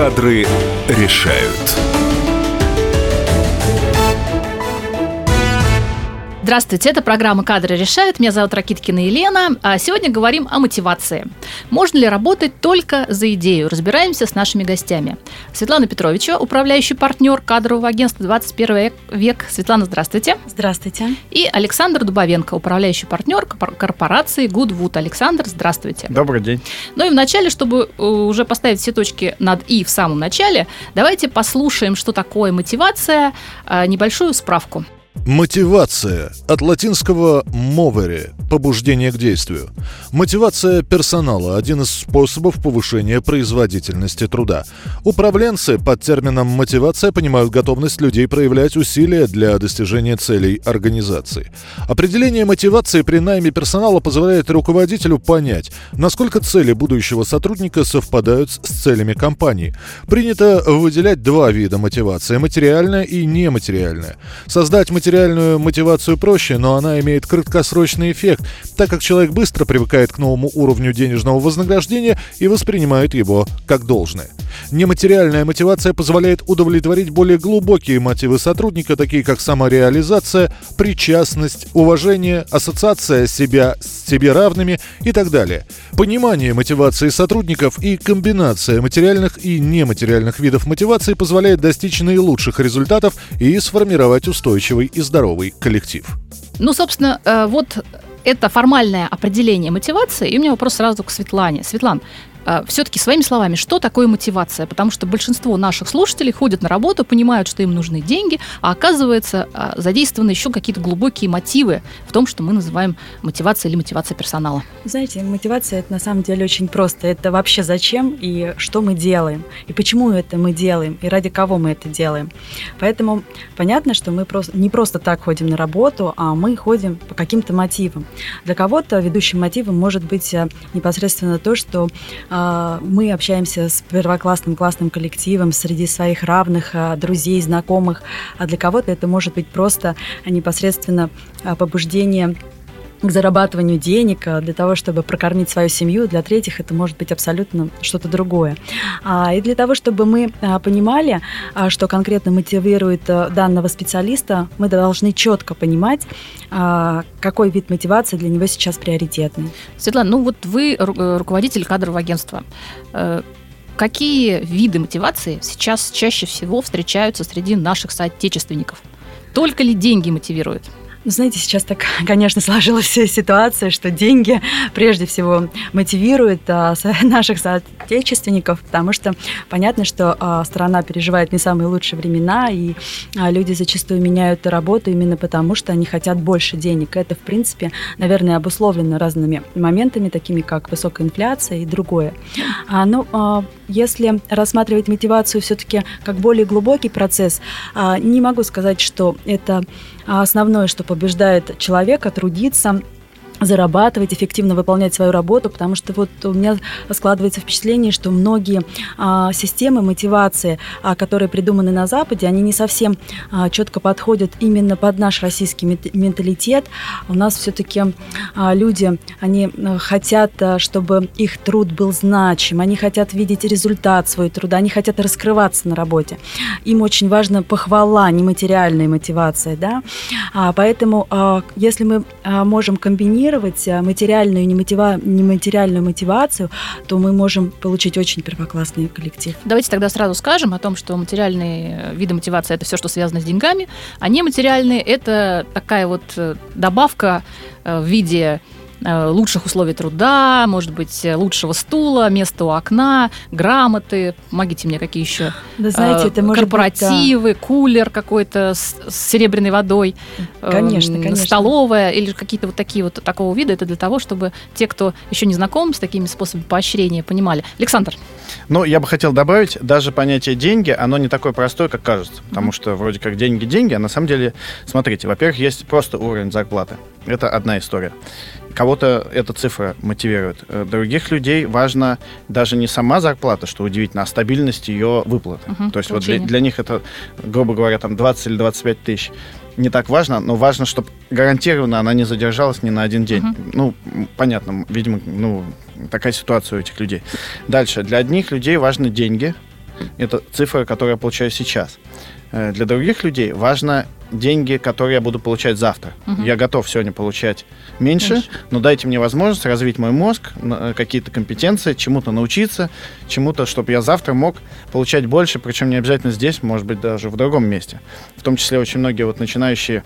Кадры решают. Здравствуйте, это программа «Кадры решают». Меня зовут Ракиткина Елена. А сегодня говорим о мотивации. Можно ли работать только за идею? Разбираемся с нашими гостями. Светлана Петровича, управляющий партнер кадрового агентства «21 век». Светлана, здравствуйте. Здравствуйте. И Александр Дубовенко, управляющий партнер корпорации Goodwood. Александр, здравствуйте. Добрый день. Ну и вначале, чтобы э, уже поставить все точки над «и» в самом начале, давайте послушаем, что такое мотивация, э, небольшую справку. Мотивация от латинского «movere» – побуждение к действию. Мотивация персонала – один из способов повышения производительности труда. Управленцы под термином «мотивация» понимают готовность людей проявлять усилия для достижения целей организации. Определение мотивации при найме персонала позволяет руководителю понять, насколько цели будущего сотрудника совпадают с целями компании. Принято выделять два вида мотивации – материальная и нематериальная. Создать материальную мотивацию проще, но она имеет краткосрочный эффект, так как человек быстро привыкает к новому уровню денежного вознаграждения и воспринимает его как должное. Нематериальная мотивация позволяет удовлетворить более глубокие мотивы сотрудника, такие как самореализация, причастность, уважение, ассоциация себя с себе равными и так далее. Понимание мотивации сотрудников и комбинация материальных и нематериальных видов мотивации позволяет достичь наилучших результатов и сформировать устойчивый и здоровый коллектив. Ну, собственно, э, вот это формальное определение мотивации. И у меня вопрос сразу к Светлане. Светлан, все-таки своими словами, что такое мотивация? Потому что большинство наших слушателей ходят на работу, понимают, что им нужны деньги, а оказывается а, задействованы еще какие-то глубокие мотивы в том, что мы называем мотивацией или мотивацией персонала. Знаете, мотивация это на самом деле очень просто. Это вообще зачем и что мы делаем, и почему это мы делаем, и ради кого мы это делаем. Поэтому понятно, что мы просто, не просто так ходим на работу, а мы ходим по каким-то мотивам. Для кого-то ведущим мотивом может быть э, непосредственно то, что а, мы общаемся с первоклассным классным коллективом среди своих равных, а, друзей, знакомых. А для кого-то это может быть просто непосредственно побуждение к зарабатыванию денег, а, для того, чтобы прокормить свою семью. Для третьих это может быть абсолютно что-то другое. А, и для того, чтобы мы а, понимали, что конкретно мотивирует данного специалиста, мы должны четко понимать, какой вид мотивации для него сейчас приоритетный. Светлана, ну вот вы э, руководитель кадрового агентства. Э, какие виды мотивации сейчас чаще всего встречаются среди наших соотечественников? Только ли деньги мотивируют? Ну, знаете, сейчас так, конечно, сложилась ситуация, что деньги прежде всего мотивируют а, наших соотечественников, потому что понятно, что а, страна переживает не самые лучшие времена, и а, люди зачастую меняют работу именно потому, что они хотят больше денег. Это, в принципе, наверное, обусловлено разными моментами, такими как высокая инфляция и другое. А, ну, а, если рассматривать мотивацию все-таки как более глубокий процесс, а, не могу сказать, что это основное, что побеждает человека трудиться зарабатывать, эффективно выполнять свою работу, потому что вот у меня складывается впечатление, что многие а, системы мотивации, а, которые придуманы на Западе, они не совсем а, четко подходят именно под наш российский менталитет. У нас все-таки а, люди, они а, хотят, а, чтобы их труд был значим, они хотят видеть результат своего труда, они хотят раскрываться на работе. Им очень важна похвала, нематериальная мотивация, да. А, поэтому, а, если мы а, можем комбинировать комбинировать э, материальную и немотива... нематериальную мотивацию, то мы можем получить очень первоклассный коллектив. Давайте тогда сразу скажем о том, что материальные виды мотивации – это все, что связано с деньгами, а нематериальные – это такая вот э, добавка э, в виде Э, лучших условий труда, может быть, лучшего стула, места у окна, грамоты. Помогите мне, какие еще? Да, знаете, это может корпоративы, быть, да. кулер какой-то с, с серебряной водой. Конечно, э, конечно. Столовая или какие-то вот такие вот такого вида. Это для того, чтобы те, кто еще не знаком с такими способами поощрения, понимали. Александр. Ну, я бы хотел добавить, даже понятие деньги, оно не такое простое, как кажется. Потому mm-hmm. что вроде как деньги деньги, а на самом деле, смотрите, во-первых, есть просто уровень зарплаты. Это одна история. Кого-то эта цифра мотивирует. Э, других людей важно даже не сама зарплата, что удивительно, а стабильность ее выплаты. Угу, То есть вот для, для них это, грубо говоря, там 20 или 25 тысяч не так важно, но важно, чтобы гарантированно она не задержалась ни на один день. Угу. Ну, понятно, видимо, ну, такая ситуация у этих людей. Дальше. Для одних людей важны деньги, Это цифра, которую я получаю сейчас. Э, для других людей важно деньги, которые я буду получать завтра. Угу. Я готов сегодня получать меньше, меньше, но дайте мне возможность развить мой мозг, э, какие-то компетенции, чему-то научиться, чему-то, чтобы я завтра мог получать больше, причем не обязательно здесь, может быть, даже в другом месте. В том числе очень многие вот начинающие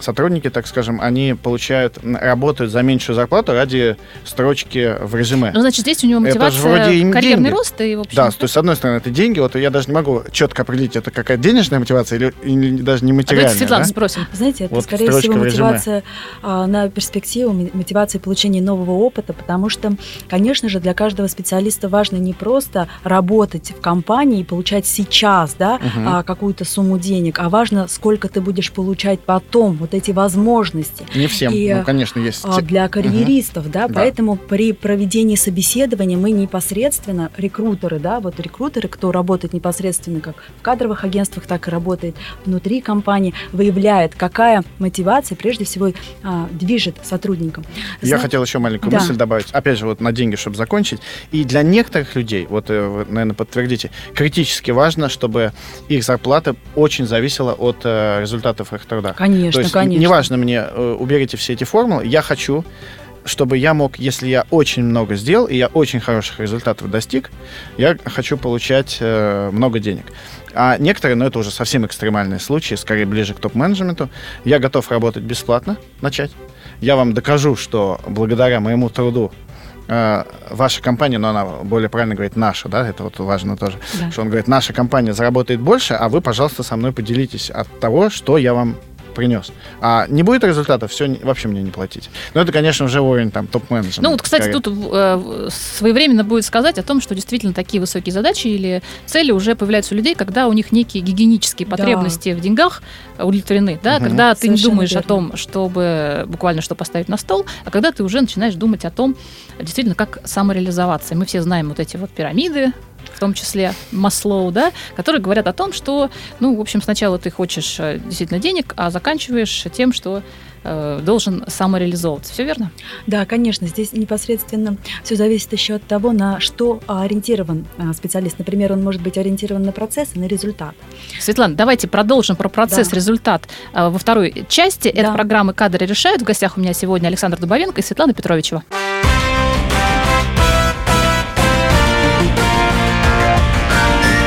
сотрудники, так скажем, они получают, работают за меньшую зарплату ради строчки в резюме. Ну, значит, здесь у него мотивация это вроде карьерный деньги. рост и, в общем... Да, то есть, с одной стороны, это деньги, вот я даже не могу четко определить, это какая денежная мотивация или, или даже не материальная. А Светлана да? спросим. Знаете, это, вот скорее всего, мотивация а, на перспективу, мотивация получения нового опыта, потому что, конечно же, для каждого специалиста важно не просто работать в компании и получать сейчас, да, угу. а, какую-то сумму денег, а важно, сколько ты будешь получать потом, вот эти возможности. Не всем, и, ну, конечно, есть. А, для карьеристов, угу. да, да, поэтому при проведении собеседования мы непосредственно, рекрутеры, да, вот рекрутеры, кто работает непосредственно как в кадровых агентствах, так и работает внутри компании, выявляет, какая мотивация прежде всего а, движет сотрудником. Я Зна... хотел еще маленькую да. мысль добавить, опять же, вот на деньги, чтобы закончить. И для некоторых людей, вот э, вы, наверное, подтвердите, критически важно, чтобы их зарплата очень зависела от э, результатов их труда. Конечно, То есть, конечно. Неважно мне, э, уберите все эти формулы, я хочу чтобы я мог, если я очень много сделал, и я очень хороших результатов достиг, я хочу получать э, много денег. А некоторые, но ну, это уже совсем экстремальные случаи, скорее ближе к топ-менеджменту, я готов работать бесплатно, начать. Я вам докажу, что благодаря моему труду э, ваша компания, но она более правильно говорит наша, да, это вот важно тоже, да. что он говорит, наша компания заработает больше, а вы, пожалуйста, со мной поделитесь от того, что я вам принес. А не будет результата, все вообще мне не платить. Но это, конечно, уже уровень там топ-менеджера. Ну вот, кстати, скорее. тут э, своевременно будет сказать о том, что действительно такие высокие задачи или цели уже появляются у людей, когда у них некие гигиенические потребности да. в деньгах удовлетворены, да, угу. когда ты не думаешь верно. о том, чтобы буквально что поставить на стол, а когда ты уже начинаешь думать о том, действительно, как самореализоваться. И мы все знаем вот эти вот пирамиды, в том числе Маслоу, да, которые говорят о том, что, ну, в общем, сначала ты хочешь э, действительно денег, а заканчиваешь тем, что э, должен самореализовываться. Все верно? Да, конечно. Здесь непосредственно все зависит еще от того, на что ориентирован э, специалист. Например, он может быть ориентирован на процесс и на результат. Светлана, давайте продолжим про процесс, да. результат во второй части. Да. Это программы «Кадры решают». В гостях у меня сегодня Александр Дубовенко и Светлана Петровичева.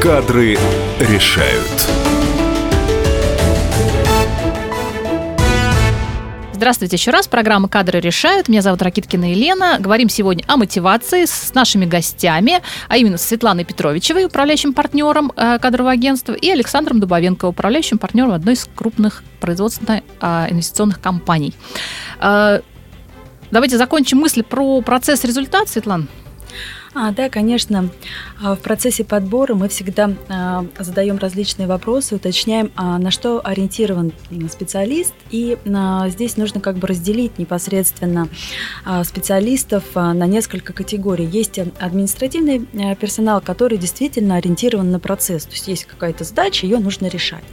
Кадры решают. Здравствуйте еще раз. Программа «Кадры решают». Меня зовут Ракиткина Елена. Говорим сегодня о мотивации с нашими гостями, а именно с Светланой Петровичевой, управляющим партнером э, кадрового агентства, и Александром Дубовенко, управляющим партнером одной из крупных производственно-инвестиционных а, компаний. Э, давайте закончим мысли про процесс результат, Светлана. А, да, конечно. А, в процессе подбора мы всегда а, задаем различные вопросы, уточняем, а, на что ориентирован специалист. И здесь нужно как бы разделить непосредственно специалистов на несколько категорий. Есть административный персонал, который действительно ориентирован на процесс. То есть есть какая-то задача, ее нужно решать.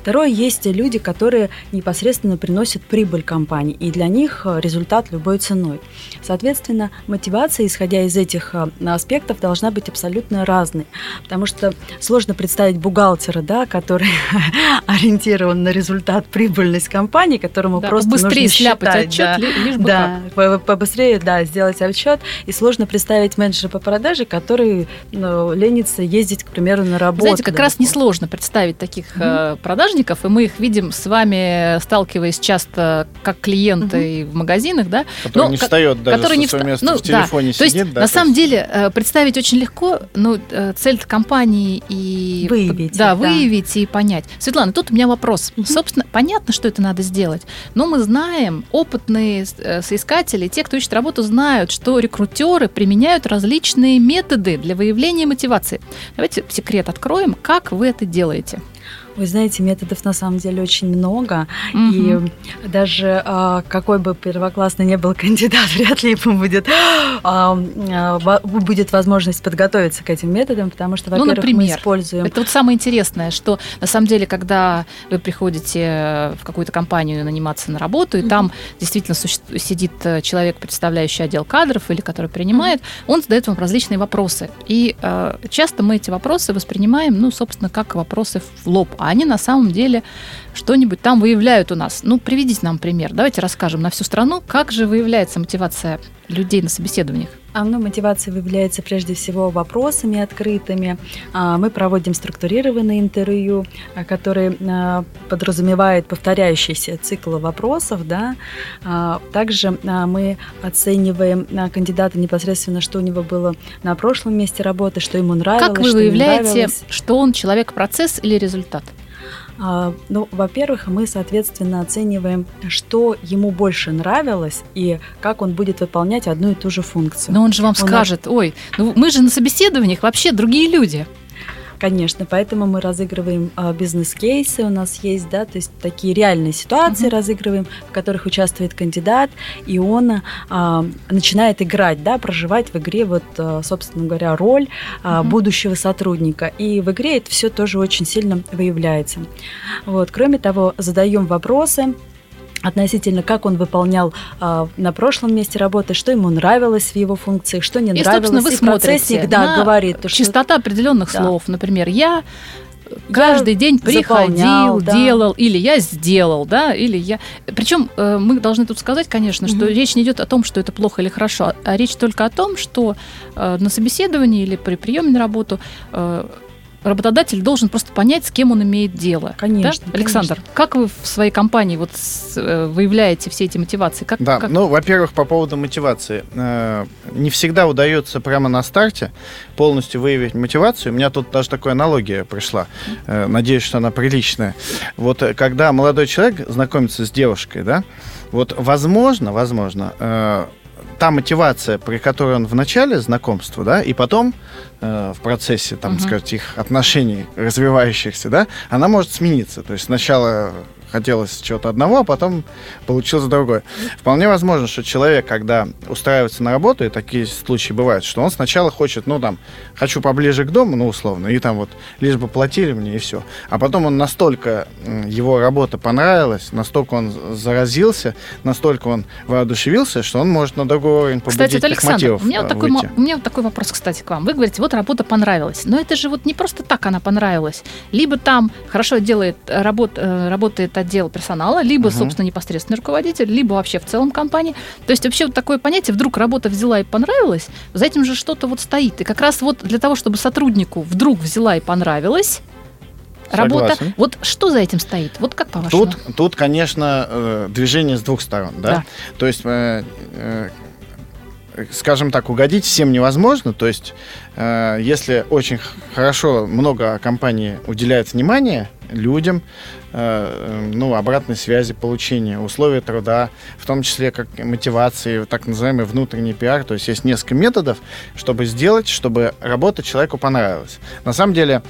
Второе, есть люди, которые непосредственно приносят прибыль компании. И для них результат любой ценой. Соответственно, мотивация, исходя из этих аспектов должна быть абсолютно разной. Потому что сложно представить бухгалтера, да, который ориентирован на результат прибыльность компании, которому Да, просто быстрее нужно сляпать считать, отчет, да. ли- лишь бы Да, по- побыстрее, да, сделать отчет. И сложно представить менеджера по продаже, который ну, ленится ездить, к примеру, на работу. Знаете, как раз несложно представить таких э, продажников, и мы их видим с вами, сталкиваясь часто как клиенты в магазинах, да, Который Но не встает даже который со не своего вста- места ну, в телефоне да. То есть, сидит. да, на то самом есть- деле, представить очень легко, но э, цель компании и... Выявить Да, да. выявить и понять. Светлана, тут у меня вопрос. Мгм. Собственно, понятно, что это надо сделать, но мы знаем, опытные э, соискатели, те, кто ищет работу, знают, что рекрутеры применяют различные методы для выявления мотивации. Давайте секрет откроем, как вы это делаете. Вы знаете, методов на самом деле очень много. Мгм. И даже а, какой бы первоклассный не был кандидат, вряд ли ему будет, а, а, будет возможность подготовиться к этим методам, потому что, Ну, во-первых, мы например, используем... Это вот самое интересное, что на самом деле, когда вы приходите в какую-то компанию наниматься на работу, и Мгм. там действительно суще- сидит э, человек, представляющий отдел кадров или который принимает, он задает вам различные вопросы. И э, часто мы эти вопросы воспринимаем, ну, собственно, как вопросы в лоб, а они на самом деле что-нибудь там выявляют у нас. Ну, приведите нам пример. Давайте расскажем на всю страну, как же выявляется мотивация людей на собеседованиях. А, ну, мотивация выявляется прежде всего вопросами открытыми. А, Мы проводим структурированные интервью, а, которые подразумевают повторяющийся цикл вопросов. Да? Также мы оцениваем кандидата непосредственно, что у него было на прошлом месте работы, что ему нравилось, Как вы что выявляете, нравилось. что он человек-процесс или результат? А, Ну, во-первых, мы, соответственно, оцениваем, что ему больше нравилось и как он будет выполнять одну и ту же функцию. Но он же вам нас- скажет, ой, ну мы же на собеседованиях вообще другие люди. Конечно, поэтому мы разыгрываем а, бизнес-кейсы, у нас есть, да, то есть такие реальные ситуации Мгм. разыгрываем, в которых участвует кандидат, и он а, начинает играть, да, проживать в игре вот, а, собственно говоря, роль а, Мгм. будущего сотрудника. И в игре это все тоже очень сильно выявляется. Вот. Кроме того, задаем вопросы относительно, как он выполнял а, на прошлом месте работы, что ему нравилось в его функциях, что не И, нравилось. собственно, вы и смотрите да, говорит, то, что Чистота определенных Да. слов. Например, я каждый день приходил, заполнял, да. делал, или я сделал, да, или я. Причем э, мы должны тут сказать, конечно, что Мгм. речь не идет о том, что это плохо или хорошо, а речь только о том, что э, на собеседовании или при приеме на работу э, работодатель должен просто понять, с кем он имеет дело. Конечно, Да? Александр, как вы в своей компании вот с- э, выявляете все эти мотивации? Как, Да, как- ну, во-первых, по поводу мотивации. Э, Не всегда удается прямо на старте полностью выявить мотивацию. У меня тут даже такая аналогия пришла. Э, Надеюсь, что она приличная. Вот когда молодой человек знакомится с девушкой, да, вот возможно, возможно, э, та мотивация, при которой он в начале знакомства, да, и потом э, в процессе, там, Мгм. сказать, их отношений развивающихся, да, она может смениться. То есть сначала хотелось чего-то одного, а потом получилось другое. Вполне возможно, что человек, когда устраивается на работу, и такие случаи бывают, что он сначала хочет, ну, там, хочу поближе к дому, ну, условно, и там вот, лишь бы платили мне, и все. А потом он настолько, его работа понравилась, настолько он заразился, настолько он воодушевился, что он может на другой уровень Кстати, вот, Александр, у меня, вот э, такой, у меня вот такой вопрос, кстати, к вам. Вы говорите, вот работа понравилась. Но это же вот не просто так она понравилась. Либо там хорошо делает, работ, э, работает отдел персонала, либо, Мгм. собственно, непосредственный руководитель, либо вообще в целом компании. То есть вообще вот такое понятие, вдруг работа взяла и понравилась, за этим же что-то вот стоит. И как раз вот для того, чтобы сотруднику вдруг взяла и понравилась, Работа. Согласен. Вот что за этим стоит? Вот как по-вашему? Тут, тут, конечно, э, движение с двух сторон, да. Да. То есть, э, э, скажем так, угодить всем невозможно. То есть, э, если очень хорошо много компаний уделяет внимание людям, э, э, ну, обратной связи, получения условий труда, в том числе как мотивации, так называемый внутренний пиар. То есть есть несколько методов, чтобы сделать, чтобы работа человеку понравилась. На самом деле,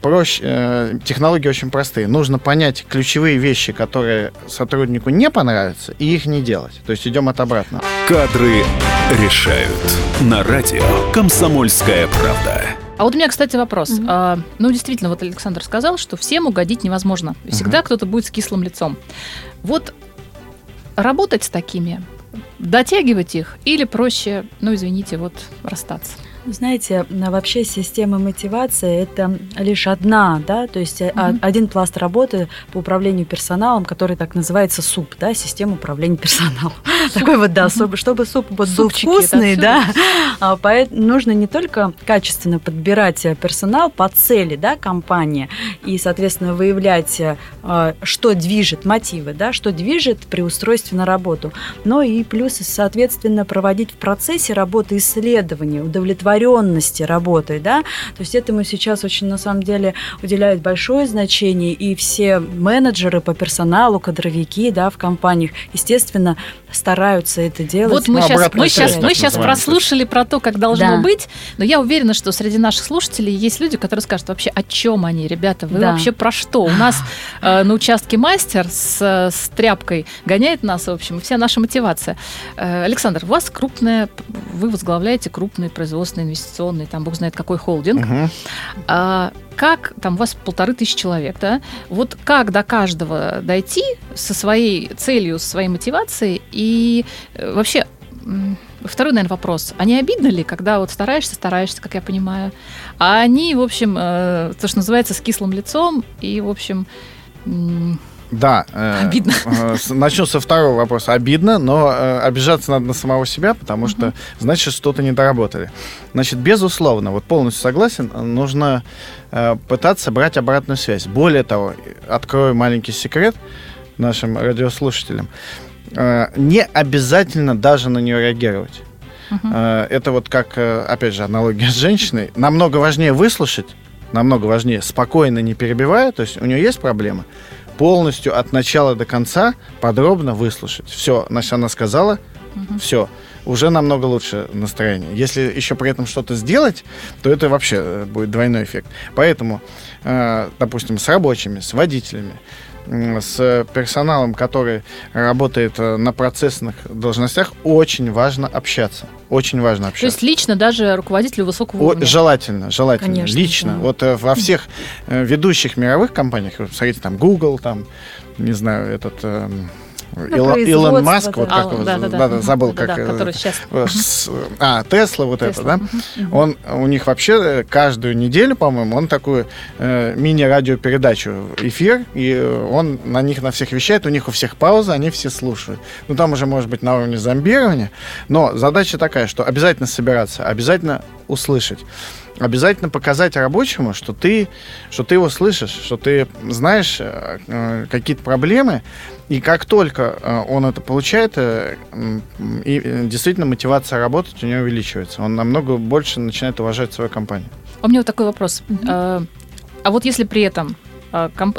проще, э, технологии очень простые. Нужно понять ключевые вещи, которые сотруднику не понравятся, и их не делать. То есть идем от обратного. Кадры решают. На радио «Комсомольская правда». А вот у меня, кстати, вопрос. Мгм. А, ну, действительно, вот Александр сказал, что всем угодить невозможно. Всегда кто-то будет с кислым лицом. Вот работать с такими дотягивать их или проще, ну, извините, вот расстаться? Знаете, вообще система мотивации это лишь одна, да, то есть mm-hmm. один пласт работы по управлению персоналом, который так называется СУП, да, система управления персоналом. Такой вот, да, чтобы, чтобы суп вот был вкусный, да, а, поэтому нужно не только качественно подбирать э, персонал по цели, да, компании и, соответственно, выявлять, э, что движет мотивы, да, что движет при устройстве на работу, но и плюс, соответственно, проводить в процессе работы исследования, удовлетворения удовлетворенности работой, да, то есть этому сейчас очень, на самом деле, уделяют большое значение, и все менеджеры по персоналу, кадровики, да, в компаниях, естественно, стараются это делать. Вот мы ну, сейчас, мы сейчас, мы сейчас прослушали про то, как должно да. быть, но я уверена, что среди наших слушателей есть люди, которые скажут вообще, о чем они, ребята, вы да. вообще про что? У нас э, на участке мастер с, с тряпкой гоняет нас, в общем, вся наша мотивация. Э, Александр, у вас крупная, вы возглавляете крупный производственный инвестиционный, там, бог знает какой холдинг. Угу. А, как, там, у вас полторы тысячи человек, да? Вот как до каждого дойти со своей целью, со своей мотивацией и э, вообще Второй, наверное, вопрос. А не обидно ли, когда вот стараешься, стараешься, как я понимаю, а они, в общем, э, то, что называется, с кислым лицом и, в общем, да. Э, обидно. Э, начну со второго вопроса. Обидно, но э, обижаться надо на самого себя, потому что, значит, что-то не доработали. Значит, безусловно, вот полностью согласен, нужно э, пытаться брать обратную связь. Более того, открою маленький секрет нашим радиослушателям. Э, не обязательно даже на нее реагировать. Uh-huh. Это вот как, э, опять же, аналогия с женщиной. Намного важнее выслушать, намного важнее спокойно, не перебивая, то есть у нее есть проблемы, полностью от начала до конца подробно выслушать. Все, значит, она сказала, угу. все, уже намного лучше настроение. Если еще при этом что-то сделать, то это вообще э, будет двойной эффект. Поэтому, э, допустим, с рабочими, с водителями, с персоналом, который работает э, на процессных должностях, очень важно общаться. Очень важно общаться. То есть лично даже руководителю высокого уровня? Желательно, желательно. Конечно, лично. Да. Вот э, во всех э, ведущих мировых компаниях, смотрите, там Google, там, не знаю, этот... Эм, Ил, Илон Маск, да. вот как а, да, да, да, да, забыл, да, как... Да, который сейчас... А, Тесла, вот Tesla. это, да? Угу. Он, у них вообще каждую неделю, по-моему, он такую э, мини-радиопередачу, эфир, и он на них на всех вещает, у них у всех пауза, они все слушают. Ну, там уже, может быть, на уровне зомбирования, но задача такая, что обязательно собираться, обязательно услышать обязательно показать рабочему, что ты, что ты его слышишь, что ты знаешь э, э какие-то проблемы, и как только э, он это получает, и действительно мотивация работать у него увеличивается. Он намного больше начинает уважать свою компанию. У меня вот такой вопрос. Mm-hmm. А вот если при этом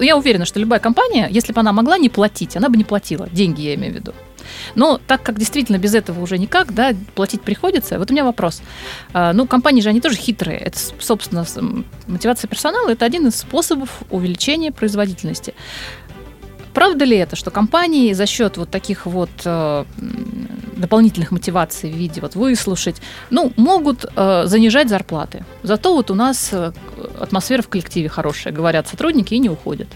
я уверена, что любая компания, если бы она могла не платить, она бы не платила. Деньги я имею в виду. Но так как действительно без этого уже никак, да, платить приходится, вот у меня вопрос. А, ну, компании же, они тоже хитрые. Это, собственно, мотивация персонала – это один из способов увеличения производительности. Правда ли это, что компании за счет вот таких вот э, дополнительных мотиваций в виде вот выслушать, ну, могут э, занижать зарплаты. Зато вот у нас э, атмосфера в коллективе хорошая, говорят сотрудники и не уходят.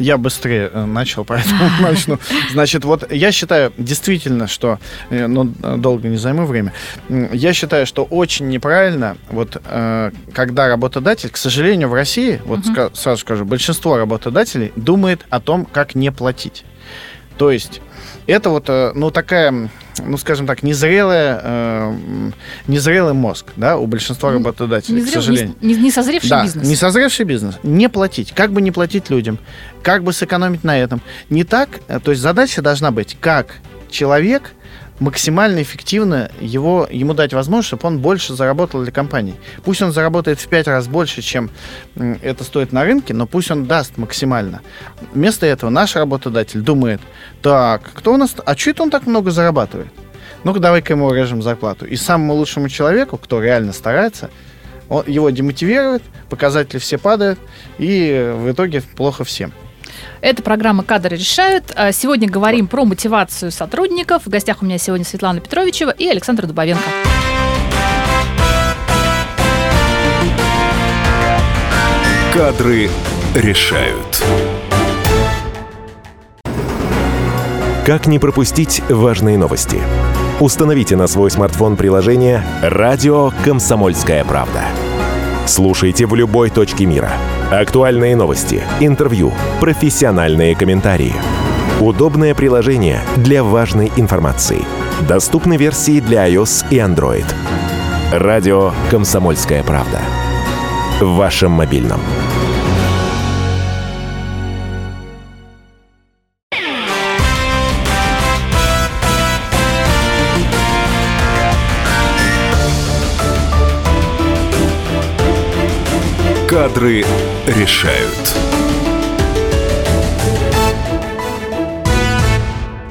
Я быстрее э, начал, поэтому начну. Значит, вот я считаю действительно, что, э, ну, долго не займу время, я считаю, что очень неправильно, вот, э, когда работодатель, к сожалению, в России, вот сразу скажу, большинство работодателей думает о том, как не платить. То есть это вот, ну, такая ну, скажем так, незрелая, э, незрелый мозг, да, у большинства работодателей, Незрел, к сожалению. Не, не созревший да, бизнес. не созревший бизнес. Не платить. Как бы не платить людям, как бы сэкономить на этом. Не так, э, то есть задача должна быть, как человек максимально эффективно его, ему дать возможность, чтобы он больше заработал для компании. Пусть он заработает в пять раз больше, чем это стоит на рынке, но пусть он даст максимально. Вместо этого наш работодатель думает, так, кто у нас, а что это он так много зарабатывает? Ну-ка, давай-ка ему урежем зарплату. И самому лучшему человеку, кто реально старается, он, его демотивирует, показатели все падают, и в итоге плохо всем. Это программа «Кадры решают». А сегодня говорим про мотивацию сотрудников. В гостях у меня сегодня Светлана Петровичева и Александр Дубовенко. «Кадры решают». Как не пропустить важные новости? Установите на свой смартфон приложение «Радио Комсомольская правда». Слушайте в любой точке мира. Актуальные новости, интервью, профессиональные комментарии. Удобное приложение для важной информации. Доступны версии для iOS и Android. Радио «Комсомольская правда». В вашем мобильном. Кадры решают.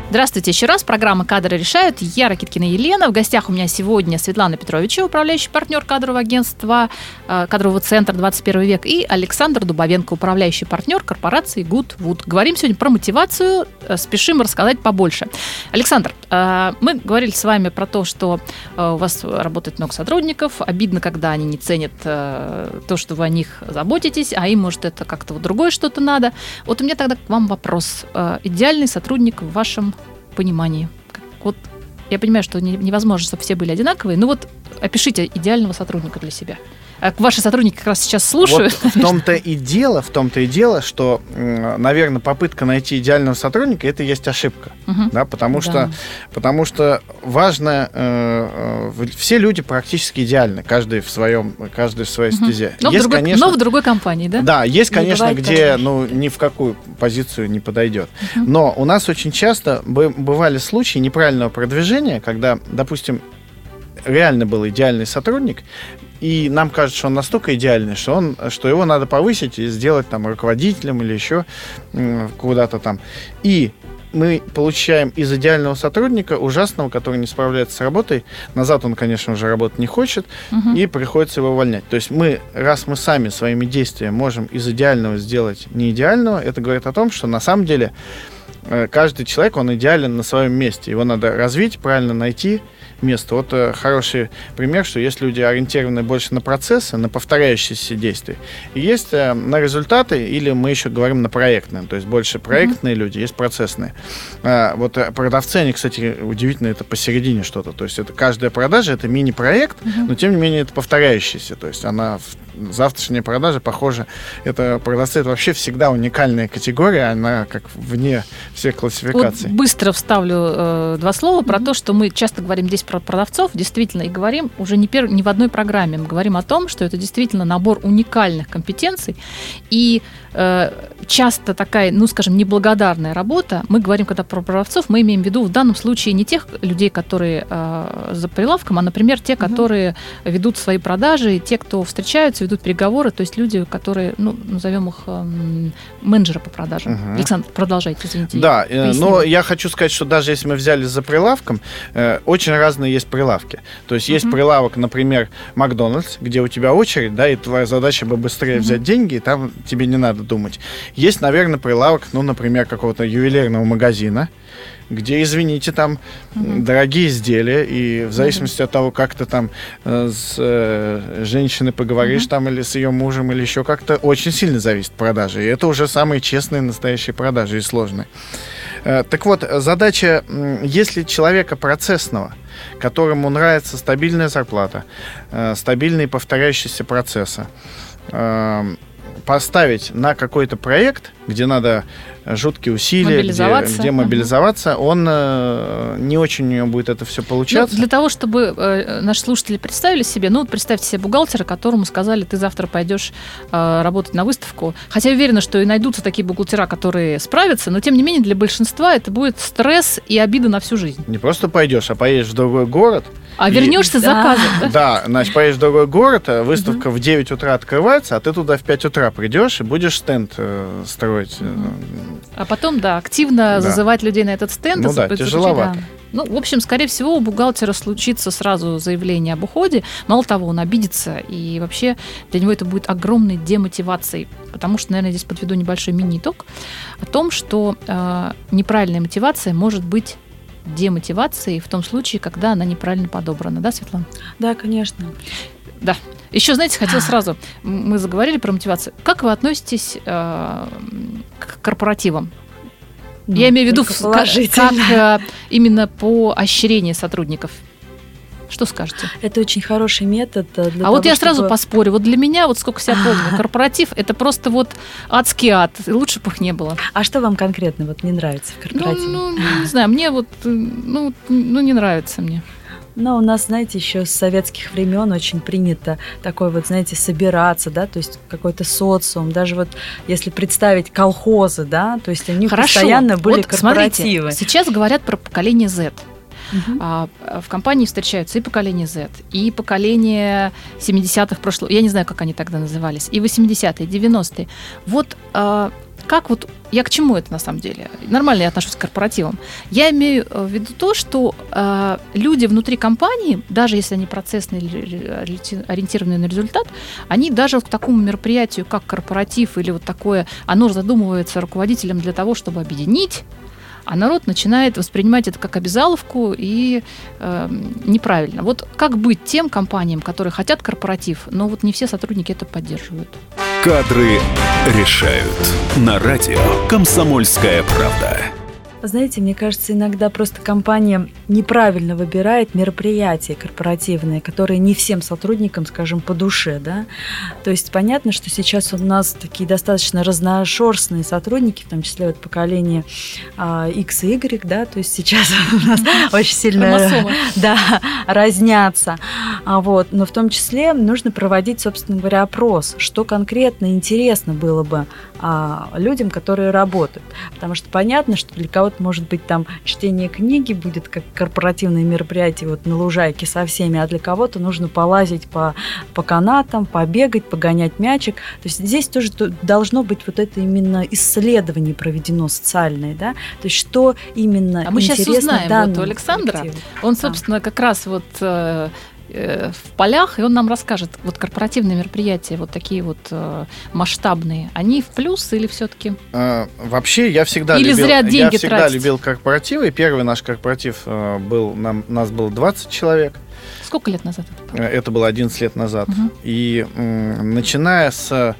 Здравствуйте еще раз. Программа «Кадры решают». Я Ракиткина Елена. В гостях у меня сегодня Светлана Петровича, управляющий партнер кадрового агентства э, кадрового центра 21 век, и Александр Дубовенко, управляющий партнер корпорации Goodwood. Говорим сегодня про мотивацию. Э, спешим рассказать побольше. Александр, э, мы говорили с вами про то, что у вас работает много сотрудников. Обидно, когда они не ценят то, что вы о них заботитесь, а им, может, это как-то вот другое что-то надо. Вот у меня тогда к вам вопрос. Идеальный сотрудник в вашем понимании. Вот я понимаю, что невозможно, чтобы все были одинаковые, но вот опишите идеального сотрудника для себя. А ваши сотрудники как раз сейчас слушают. Вот в том-то и дело, в том-то и дело, что, наверное, попытка найти идеального сотрудника это есть ошибка, угу. да, потому да. что, потому что важно, э, э, все люди практически идеальны, каждый в своем, каждый в своей угу. стезе. Но, есть, в другой, конечно, но в другой компании, да? Да, есть, конечно, где, ну, ни в какую позицию не подойдет. Угу. Но у нас очень часто бывали случаи неправильного продвижения, когда, допустим, реально был идеальный сотрудник, и нам кажется, что он настолько идеальный, что, он, что его надо повысить и сделать там руководителем или еще куда-то там. И мы получаем из идеального сотрудника ужасного, который не справляется с работой. Назад он, конечно, уже работать не хочет, угу. и приходится его увольнять. То есть мы, раз мы сами своими действиями можем из идеального сделать не идеального, это говорит о том, что на самом деле э, каждый человек, он идеален на своем месте. Его надо развить, правильно найти, место. Вот э, хороший пример, что есть люди ориентированы больше на процессы, на повторяющиеся действия. И есть э, на результаты, или мы еще говорим на проектные, то есть больше проектные mm-hmm. люди, есть процессные. А, вот э, продавцы, они, кстати, удивительно, это посередине что-то. То есть это каждая продажа, это мини-проект, mm-hmm. но тем не менее это повторяющийся. То есть она завтрашняя продажа, похоже, это продавцы, это вообще всегда уникальная категория, она как вне всех классификаций. Вот быстро вставлю э, два слова mm-hmm. про то, что мы часто говорим здесь про продавцов, действительно, и говорим уже не, пер, не в одной программе, мы говорим о том, что это действительно набор уникальных компетенций, и часто такая, ну, скажем, неблагодарная работа, мы говорим, когда про продавцов, мы имеем в виду в данном случае не тех людей, которые э, за прилавком, а, например, те, которые mm-hmm. ведут свои продажи, те, кто встречаются, ведут переговоры, то есть люди, которые, ну, назовем их э, менеджеры по продажам. Mm-hmm. Александр, продолжайте, извините. Да, э, но я хочу сказать, что даже если мы взяли за прилавком, э, очень разные есть прилавки. То есть есть прилавок, например, Макдональдс, где у тебя очередь, да, и твоя задача бы быстрее mm-hmm. взять деньги, и там тебе не надо думать. Есть, наверное, прилавок, ну, например, какого-то ювелирного магазина, где, извините, там угу. дорогие изделия, и в зависимости угу. от того, как ты там э, с э, женщиной поговоришь угу. там или с ее мужем, или еще как-то, очень сильно зависит продажи. И это уже самые честные, настоящие продажи и сложные. Э, так вот, задача, если человека процессного, которому нравится стабильная зарплата, э, стабильные повторяющиеся процессы, э, поставить на какой-то проект, где надо жуткие усилия, где, где мобилизоваться, он э, не очень у него будет это все получаться. Ну, для того, чтобы э, наши слушатели представили себе, ну, вот представьте себе бухгалтера, которому сказали, ты завтра пойдешь э, работать на выставку. Хотя я уверена, что и найдутся такие бухгалтера, которые справятся, но тем не менее для большинства это будет стресс и обида на всю жизнь. Не просто пойдешь, а поедешь в другой город. А и... вернешься с заказом, да? Да, значит, поедешь в другой город, а выставка в 9 утра открывается, а ты туда в 5 утра придешь и будешь стенд э, строить. А потом, да, активно да. зазывать людей на этот стенд. Ну да, тяжеловато. Да. Ну, в общем, скорее всего, у бухгалтера случится сразу заявление об уходе. Мало того, он обидится, и вообще для него это будет огромной демотивацией. Потому что, наверное, здесь подведу небольшой мини-итог о том, что э, неправильная мотивация может быть демотивацией в том случае, когда она неправильно подобрана. Да, Светлана? Да, конечно. Да. Еще, знаете, хотел сразу, мы заговорили про мотивацию. Как вы относитесь э, к корпоративам? Ну, Я имею в виду как, э, именно поощрение сотрудников. Что скажете? Это очень хороший метод э, для а вот того, я сразу чтобы- поспорю. Вот для меня, вот сколько себя помню, корпоратив это просто вот адский ад. И Лучше бы их не было. А что вам конкретно вот не нравится в Ну, корпоративе? ну, не знаю, мне вот, э, ну, ну, не нравится мне. Но у нас, знаете, еще с советских времен очень принято такой вот, знаете, собираться, да, то есть какой-то социум, даже вот если представить колхозы, да, то есть у них Хорошо. постоянно были вот смотрите, корпоративы. сейчас говорят про поколение Z. Мгм. А, в компании встречаются и поколение Z, и поколение 70-х прошлого, я не знаю, как они тогда назывались, и 80-е, и 90-е. Вот а, как вот, я к чему это на самом деле? Нормально я отношусь к корпоративам. Я имею э, в виду то, что а, люди внутри компании, даже если они процессные ориентированные на результат, они даже к такому мероприятию, как корпоратив или вот такое, оно задумывается руководителем для того, чтобы объединить а народ начинает воспринимать это как обязаловку и э, неправильно. Вот как быть тем компаниям, которые хотят корпоратив, но вот не все сотрудники это поддерживают? Кадры решают. На радио «Комсомольская правда». Знаете, мне кажется, иногда просто компания неправильно выбирает мероприятия корпоративные, которые не всем сотрудникам, скажем, по душе, да. То есть понятно, что сейчас у нас такие достаточно разношерстные сотрудники, в том числе вот поколение а, X и Y, да, то есть сейчас у нас очень сильно да, разнятся. А вот, но в том числе нужно проводить, собственно говоря, опрос, что конкретно интересно было бы а, людям, которые работают. Потому что понятно, что для кого-то, может быть, там чтение книги будет как корпоративное мероприятие вот на лужайке со всеми, а для кого-то нужно полазить по, по канатам, побегать, погонять мячик. То есть здесь тоже должно быть вот это именно исследование проведено социальное, да, то есть что именно А мы интересно узнаем вот у Александра. коллективу. Он, собственно, как раз вот э, в полях, и он нам расскажет, вот корпоративные мероприятия, вот такие вот э, масштабные, они в плюс или все-таки? Э, Вообще, я всегда Или любил, зря я деньги всегда тратить. любил корпоративы. И Первый наш корпоратив э, был, нам, нас было 20 человек. Сколько лет назад это было? Э, Это было 11 лет назад. Мгм. И м, начиная с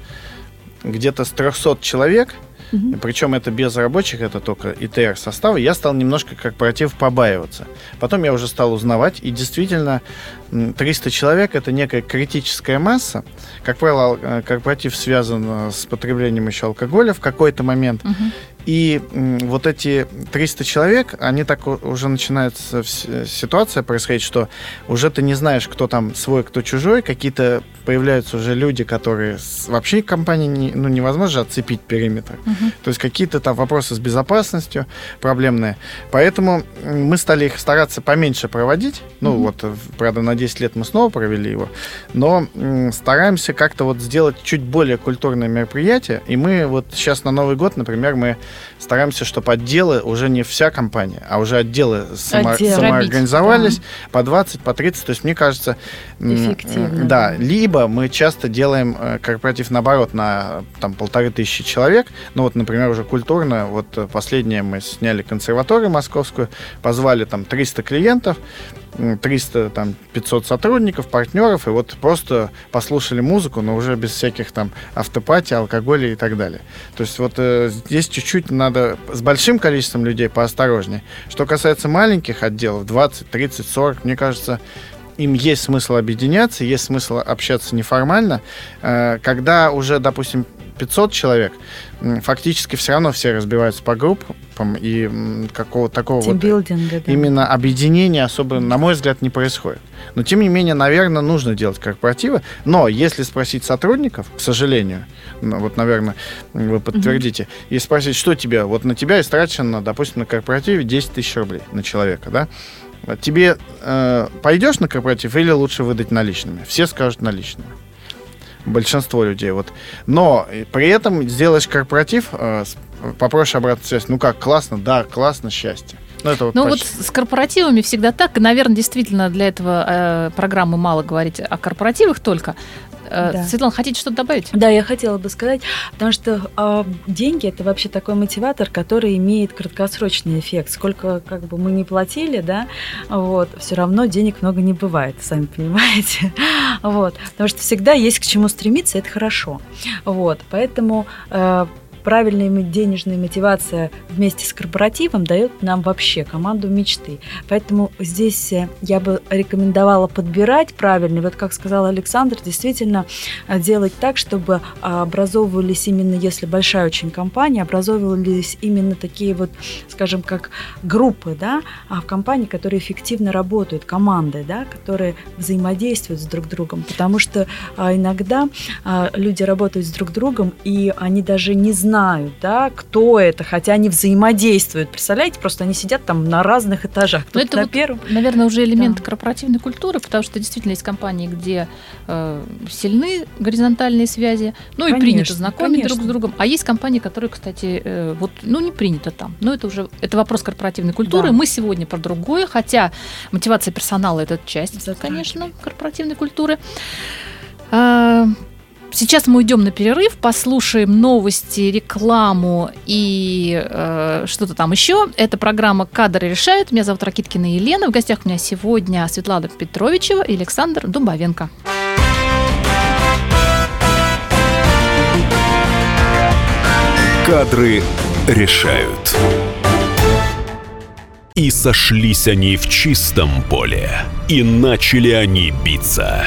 где-то с 300 человек, Мгм. причем это без рабочих, это только ИТР состава, я стал немножко корпоратив побаиваться. Потом я уже стал узнавать, и действительно м, 300 человек это некая критическая масса. Как правило, э, корпоратив связан э, с потреблением еще алкоголя в какой-то момент. Мгм. И вот эти 300 человек, они так уже начинается ситуация происходить, что уже ты не знаешь, кто там свой, кто чужой. Какие-то появляются уже люди, которые вообще компании не- ну, невозможно же отцепить периметр. Мгм. То есть какие-то там вопросы с безопасностью проблемные. Поэтому мы стали их стараться поменьше проводить. Ну Мгм. вот, э, правда, на 10 лет мы снова провели его. Но стараемся как-то вот сделать чуть более культурное мероприятие. И мы вот сейчас на Новый год, например, мы стараемся, чтобы отделы уже не вся компания, а уже отделы само- Отделы. самоорганизовались по 20, по 30. То есть, мне кажется, Эффективно, да. Да, либо мы часто делаем э, корпоратив наоборот на там полторы тысячи человек. Ну вот, например, уже культурно. Вот э, последнее мы сняли консерваторию московскую, позвали там 300 клиентов, 300 там 500 сотрудников, партнеров, и вот просто послушали музыку, но уже без всяких там автопати, алкоголя и так далее. То есть вот э, здесь чуть-чуть надо с большим количеством людей поосторожнее. Что касается маленьких отделов, 20, 30, 40, мне кажется, им есть смысл объединяться, есть смысл общаться неформально. Э, Когда уже, допустим, 500 человек, фактически все равно все разбиваются по группам, и какого такого вот да. именно объединения особо, на мой взгляд, не происходит. Но, тем не менее, наверное, нужно делать корпоративы. Но если спросить сотрудников, к сожалению, ну, вот, наверное, вы подтвердите, если спросить, что тебе, вот на тебя истрачено, допустим, на корпоративе 10 тысяч рублей на человека, да? Тебе э, пойдешь на корпоратив или лучше выдать наличными? Все скажут наличными. Большинство людей. Вот. Но при этом сделаешь корпоратив, э, попросишь обратную связь. Ну как, классно? Да, классно, счастье. Ну, это вот Ну вот с корпоративами всегда так. И, наверное, действительно для этого э, программы мало говорить о корпоративах только. Э, Да. Светлана, хотите что-то добавить? Да, я хотела бы сказать, потому что а, деньги это вообще такой мотиватор, который имеет краткосрочный эффект. Сколько как бы мы не платили, да, вот, все равно денег много не бывает, сами понимаете. Вот, потому что всегда есть к чему стремиться, это хорошо. Вот, поэтому э, правильная денежная мотивация вместе с корпоративом дает нам вообще команду мечты. Поэтому здесь э, я бы рекомендовала подбирать правильно. Вот как сказал Александр, действительно э, делать так, чтобы образовывались именно, если большая очень компания, образовывались именно такие вот, скажем, как группы, да, а в компании, которые эффективно работают, команды, да, которые взаимодействуют с друг другом. Потому что а, иногда а, люди работают с друг другом, и они даже не знают, да, кто это, хотя они взаимодействуют. Представляете, просто они сидят там на разных этажах. Но это на вот, первом. наверное, уже элемент Да. корпоративной культуры, потому что действительно есть компании, где э, сильны горизонтальные связи, ну и Конечно, принято знакомить друг с конечно. другом. А есть компании, которые, кстати, э, вот, ну не принято там. Но это уже это вопрос корпоративной культуры. Да. Мы сегодня про другое, хотя мотивация персонала это часть, Затрагивает. конечно, корпоративной культуры. Сейчас мы уйдем на перерыв, послушаем новости, рекламу и э, что-то там еще. Это программа «Кадры решают». Меня зовут Ракиткина Елена. В гостях у меня сегодня Светлана Петровичева и Александр Дубовенко. Кадры решают. И сошлись они в чистом поле, и начали они биться.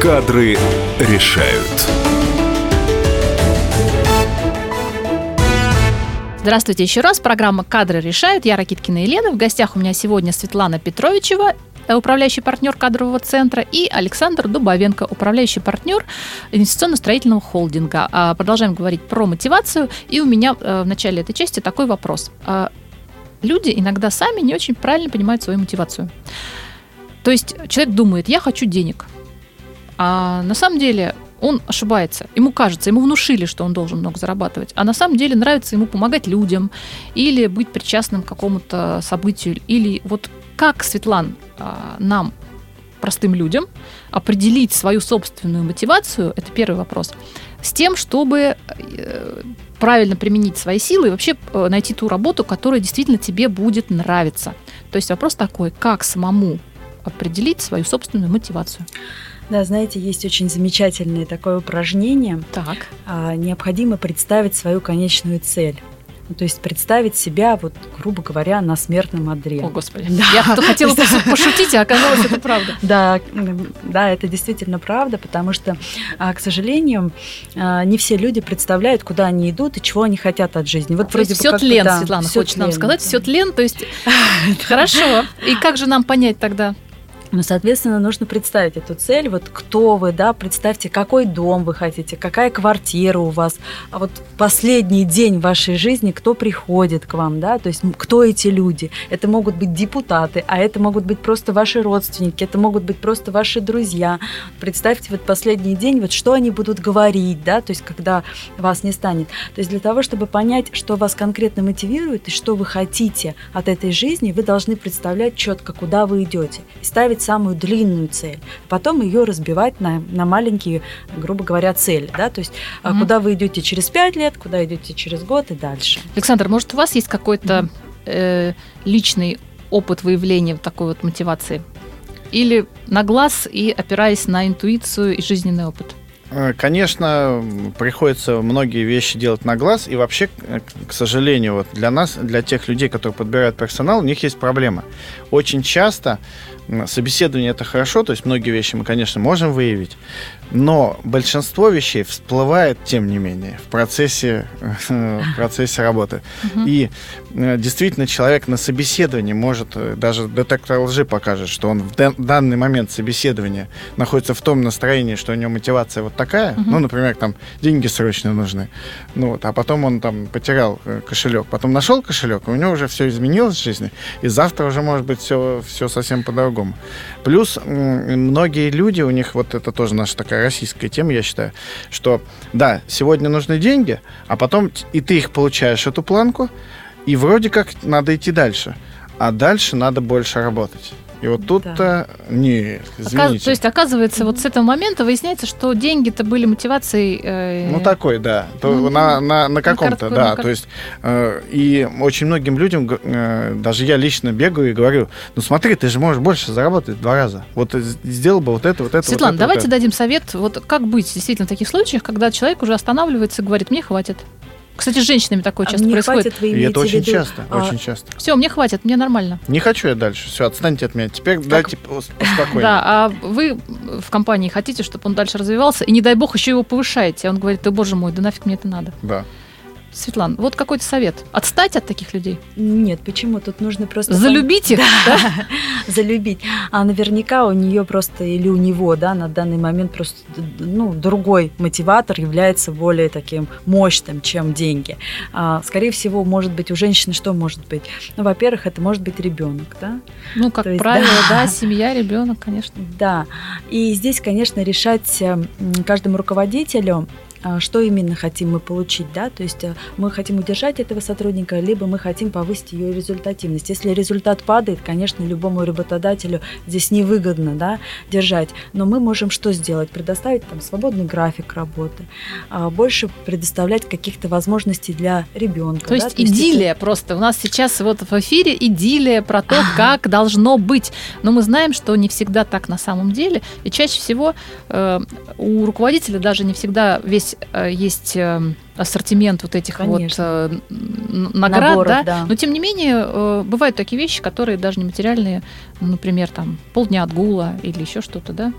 Кадры решают. Здравствуйте еще раз. Программа «Кадры решают». Я Ракиткина Елена. В гостях у меня сегодня Светлана Петровичева, э, управляющий партнер кадрового центра, и Александр Дубовенко, управляющий партнер инвестиционно-строительного холдинга. А, Продолжаем говорить про мотивацию. И у меня э, в начале этой части такой вопрос. А, Люди иногда сами не очень правильно понимают свою мотивацию. То есть человек думает, я хочу денег. А на самом деле он ошибается. Ему кажется, ему внушили, что он должен много зарабатывать. А на самом деле нравится ему помогать людям или быть причастным к какому-то событию. Или вот как, Светлан, а, нам, простым людям, определить свою собственную мотивацию, это первый вопрос, с тем, чтобы э, правильно применить свои силы и вообще э, найти ту работу, которая действительно тебе будет нравиться. То есть вопрос такой, как самому определить свою собственную мотивацию. Да, знаете, есть очень замечательное такое упражнение. Так. А, Необходимо представить свою конечную цель. Ну, То есть представить себя, вот, грубо говоря, на смертном одре. О, Господи. Да. Я хотела пошутить, а оказалось, это правда. Да, да, это действительно правда, потому что, а, к сожалению, а, не все люди представляют, куда они идут и чего они хотят от жизни. Вот бы все тлен, Светлана хочет нам сказать, все тлен, то есть хорошо. И как же нам понять тогда? Ну, соответственно, нужно представить эту цель, вот кто вы, да, представьте, какой дом вы хотите, какая квартира у вас, а вот последний день вашей жизни, кто приходит к вам, да, то есть кто эти люди. Это могут быть депутаты, а это могут быть просто ваши родственники, это могут быть просто ваши друзья. Представьте вот последний день, вот что они будут говорить, да, то есть когда вас не станет. То есть для того, чтобы понять, что вас конкретно мотивирует и что вы хотите от этой жизни, вы должны представлять четко, куда вы идете. И ставить самую длинную цель. Потом ее разбивать на, на маленькие, грубо говоря, цели. Да? То есть Мгм. куда вы идете через пять лет, куда идете через год и дальше. Александр, может, у вас есть какой-то э, личный опыт выявления вот такой вот мотивации? Или на глаз и опираясь на интуицию и жизненный опыт? Э, Конечно, приходится многие вещи делать на глаз, и вообще, к сожалению, вот для нас, для тех людей, которые подбирают персонал, у них есть проблема. Очень часто собеседование это хорошо, то есть многие вещи мы, конечно, можем выявить, но большинство вещей всплывает, тем не менее, в процессе, в процессе работы. И э, действительно человек на собеседовании может, э, даже детектор лжи покажет, что он в дан- данный момент собеседования находится в том настроении, что у него мотивация вот такая, ну, например, там деньги срочно нужны, ну вот, а потом он там потерял э, кошелек, потом нашел кошелек, и у него уже все изменилось в жизни, и завтра уже может быть все, все совсем по-другому. Плюс многие люди, у них вот это тоже наша такая российская тема, я считаю, что да, сегодня нужны деньги, а потом и ты их получаешь, эту планку, и вроде как надо идти дальше, а дальше надо больше работать. И вот тут-то, не, Оказ- извините. То есть, оказывается, вот с этого момента выясняется, что деньги-то были мотивацией. э, Ну, такой, да. То Ну, на, на, на каком-то, короткую- да. на кор- То есть, э, и очень многим людям, э, даже я лично бегаю и говорю, ну смотри, ты же можешь больше заработать в два раза. Вот э, сделал бы вот это, вот это, Светлана, вот это. давайте вот это. дадим совет, вот как быть действительно в таких случаях, когда человек уже останавливается и говорит, мне хватит. Кстати, с женщинами такое А часто не происходит. хватит, вы И имеете это очень виду, часто, а, очень часто. Все, мне хватит, мне нормально. Не хочу я дальше. Все, отстаньте от меня. Теперь дайте пос- поспокойнее. Да, а вы в компании хотите, чтобы он дальше развивался, и не дай бог еще его повышаете. А он говорит, да боже мой, да нафиг мне это надо. Да. Светлана, вот какой-то совет. Отстать от таких людей. Нет, почему? Тут нужно просто... Залюбить их. да? залюбить. А наверняка у нее просто или у него, да, на данный момент просто ну, другой мотиватор является более таким мощным, чем деньги. А, скорее всего, может быть, у женщины что может быть? Ну, во-первых, это может быть ребенок, да? Ну, как То есть, правило, да. да, семья, ребенок, конечно. Да. И здесь, конечно, решать э, м, каждому руководителю, что именно хотим мы получить, да, то есть э, мы хотим удержать этого сотрудника, либо мы хотим повысить ее результативность. Если результат падает, конечно, любому работодателю здесь невыгодно, да, держать, но мы можем что сделать? Предоставить там свободный график работы, а, больше предоставлять каких-то возможностей для ребенка. То да, есть это- идиллия просто. У нас сейчас вот в эфире идиллия про то, как должно быть. Но мы знаем, что не всегда так на самом деле. И чаще всего э, у руководителя даже не всегда весь есть э, ассортимент вот этих вот Конечно. э, н- наград, Наборов, да? да. Но тем не менее э, бывают такие вещи, которые даже нематериальные, ну, например, там полдня отгула или еще что-то, да?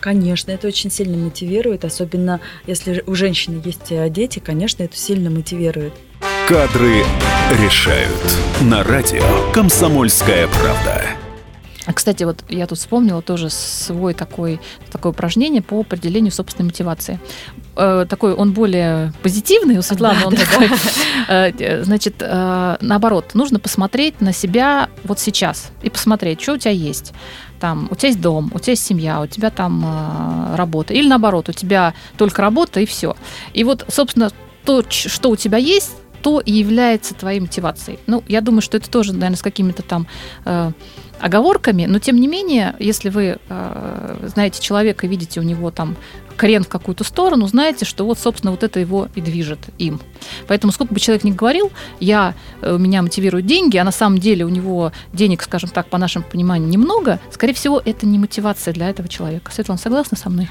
Конечно, это очень сильно мотивирует, особенно если у женщины есть э, дети, конечно, это сильно мотивирует. Кадры решают. На радио «Комсомольская правда». А, кстати, вот я тут вспомнила тоже свой такой, такое упражнение по определению собственной мотивации. Э, такой он более позитивный у Светланы. Да, он да, такой, э, значит, э, наоборот, нужно посмотреть на себя вот сейчас и посмотреть, что у тебя есть. Там, у тебя есть дом, у тебя есть семья, у тебя там э, работа. Или наоборот, у тебя только работа и все. И вот, собственно, то, что у тебя есть, то и является твоей мотивацией. Ну, я думаю, что это тоже, наверное, с какими-то там э, оговорками, но тем не менее, если вы э, знаете человека и видите у него там крен в какую-то сторону, знаете, что вот, собственно, вот это его и движет им. Поэтому сколько бы человек ни говорил, я, э, меня мотивируют деньги, а на самом деле у него денег, скажем так, по нашему пониманию, немного, скорее всего, это не мотивация для этого человека. Светлана, согласна со мной?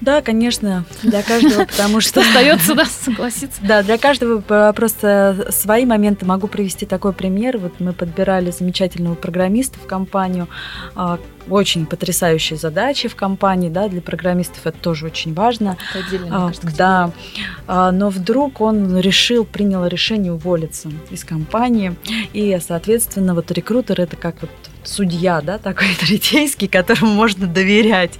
Да, конечно, для каждого, потому Что остается, да, согласиться? Да, для каждого э, просто свои моменты. Могу привести такой пример. Вот мы подбирали замечательного программиста в компанию. А, Очень потрясающие задачи в компании, да, для программистов это тоже очень важно. Это отдельно, А, кажется, да, А, но вдруг он решил, принял решение уволиться из компании, и, соответственно, вот рекрутер это как вот судья, да, такой третейский, которому можно доверять.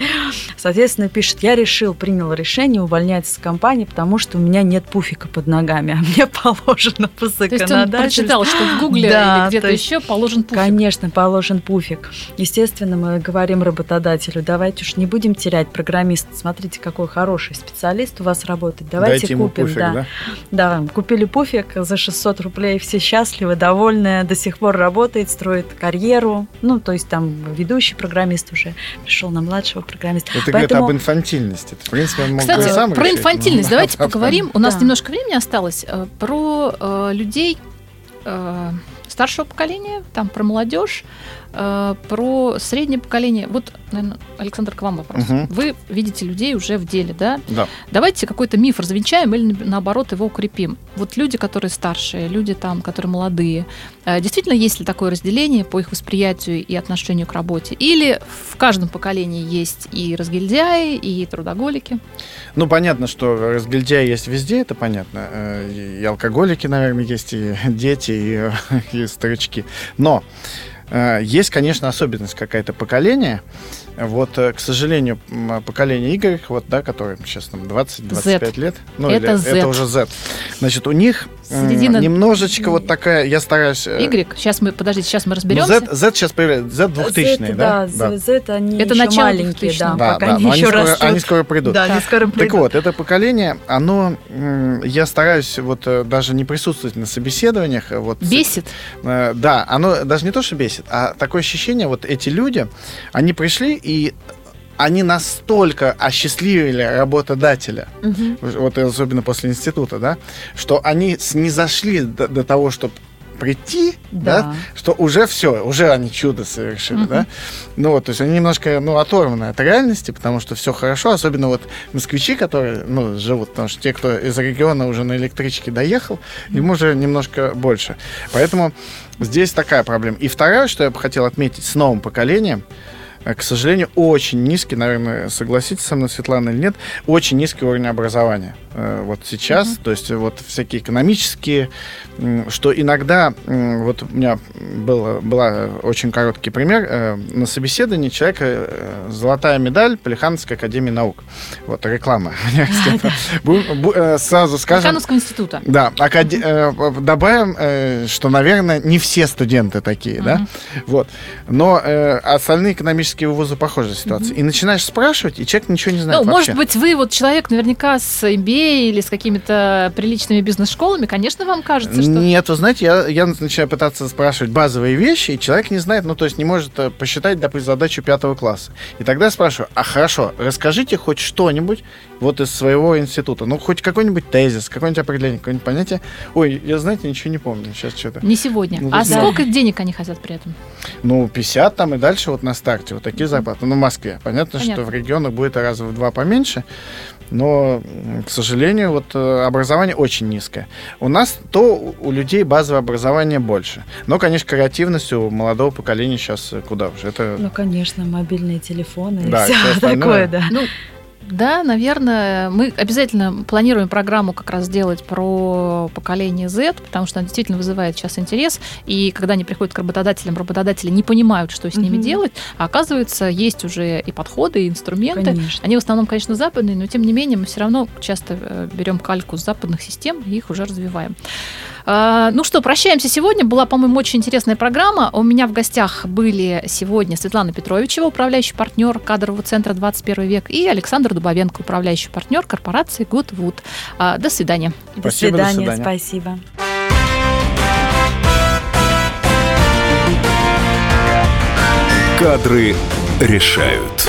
Соответственно, пишет, я решил, принял решение увольняться с компании, потому что у меня нет пуфика под ногами, а мне положено по То есть он законодательству. прочитал, что в Гугле Да, или где-то есть, еще положен пуфик. Конечно, положен пуфик. Естественно, мы говорим работодателю, давайте уж не будем терять программиста. Смотрите, какой хороший специалист у вас работает. Давайте Дайте ему купим. пуфик, да. да? Да, купили пуфик за 600 рублей, все счастливы, довольны, до сих пор работает, строит карьеру. Ну, то есть там ведущий программист уже пришел на младшего программиста. Это говорит об инфантильности. Это, в принципе, он мог бы Кстати, сам про решить, инфантильность но- давайте поговорим. У нас Да. немножко времени осталось. Э, Про э, людей э, старшего поколения, там про молодежь, э, про среднее поколение. Вот, наверное, Александр, к вам вопрос. Мгм. Вы видите людей уже в деле, да? Да. Давайте какой-то миф развенчаем или на- наоборот его укрепим. Вот люди, которые старшие, люди там, которые молодые, э, действительно есть ли такое разделение по их восприятию и отношению к работе? Или в каждом поколении есть и разгильдяи, и трудоголики? Ну, понятно, что разгильдяи есть везде, это понятно. Э, И алкоголики, наверное, есть, и дети, и, и старички. Но э, есть, конечно, особенность какая-то поколения. Вот, э, к сожалению, м, поколение Y, вот, да, которое сейчас там 20-25 лет, ну, Это или Z. это уже Z. Значит, у них Середина- немножечко вот такая, я стараюсь... э, Y, сейчас мы, подождите, сейчас мы ну, разберемся. Z, Z сейчас появляется, Z 2000 Z, да? да, Z, они Это еще начало маленькие, 2000-х. да, Да, пока да, они но они еще скоро, они скоро придут. Да, они скоро Так придут. вот, это поколение, оно, я стараюсь вот э, даже не присутствовать на собеседованиях. э, Вот, Бесит. Да, оно даже не то, что бесит, а такое ощущение, вот эти люди, они пришли и они настолько осчастливили работодателя, Мгм. вот особенно после института, да, что они снизошли до, до того, чтобы прийти, да. Да. что уже все, уже они чудо совершили, Мгм. да. Ну вот, то есть они немножко, ну, оторваны от реальности, потому что все хорошо, особенно вот москвичи, которые, ну, живут, потому что те, кто из региона уже на электричке доехал, им уже немножко больше. Поэтому здесь такая проблема. И второе, что я бы хотел отметить с новым поколением, к сожалению, очень низкий, наверное, согласитесь со мной, Светлана, или нет, очень низкий уровень образования. Э, Вот сейчас, то есть вот всякие экономические, что иногда, вот у меня было, была очень короткий пример, э, на собеседовании человека э, золотая медаль Полихановской академии наук. Вот реклама э, Сразу скажем, Кановского института. да, э, добавим, э, что, наверное, не все студенты такие, да, вот. Но э, остальные экономические вузы похожая ситуация. И начинаешь спрашивать, и человек ничего не знает Ну, вообще. может быть, вы вот человек наверняка с MBA или с какими-то приличными бизнес-школами, конечно, вам кажется, что... Нет, вы знаете, я, я начинаю пытаться спрашивать базовые вещи, и человек не знает, ну, то есть не может э, посчитать, допустим, задачу пятого класса. И тогда я спрашиваю, а хорошо, расскажите хоть что-нибудь вот из своего института, ну, хоть какой-нибудь тезис, какое-нибудь определение, какое-нибудь понятие. Ой, я, знаете, ничего не помню сейчас что-то. Не сегодня. Ну, а да. сколько денег они хотят при этом? Ну, 50 там и дальше вот на старте. Вот такие зарплаты. Ну, в Москве. Понятно, Понятно. что в регионах будет раза в два поменьше. Но, к сожалению, вот э, образование очень низкое. У нас то у людей базовое образование больше. Но, конечно, креативность у молодого поколения сейчас куда уже. Это Ну, конечно, мобильные телефоны Да, и все остальное. такое, да. Ну, да, наверное, мы обязательно планируем программу как раз сделать про поколение Z, потому что она действительно вызывает сейчас интерес. И когда они приходят к работодателям, работодатели не понимают, что с ними Мгм. делать. А оказывается, есть уже и подходы, и инструменты. Конечно. Они в основном, конечно, западные, но тем не менее мы все равно часто э, берем кальку с западных систем и их уже развиваем. А, Ну что, прощаемся сегодня. Была, по-моему, очень интересная программа. У меня в гостях были сегодня Светлана Петровичева, управляющий партнер кадрового центра 21 век, и Александр Дубовенко, управляющий партнер корпорации Goodwood. А, До свидания. До Спасибо, до свидания, свидания. спасибо. Кадры решают.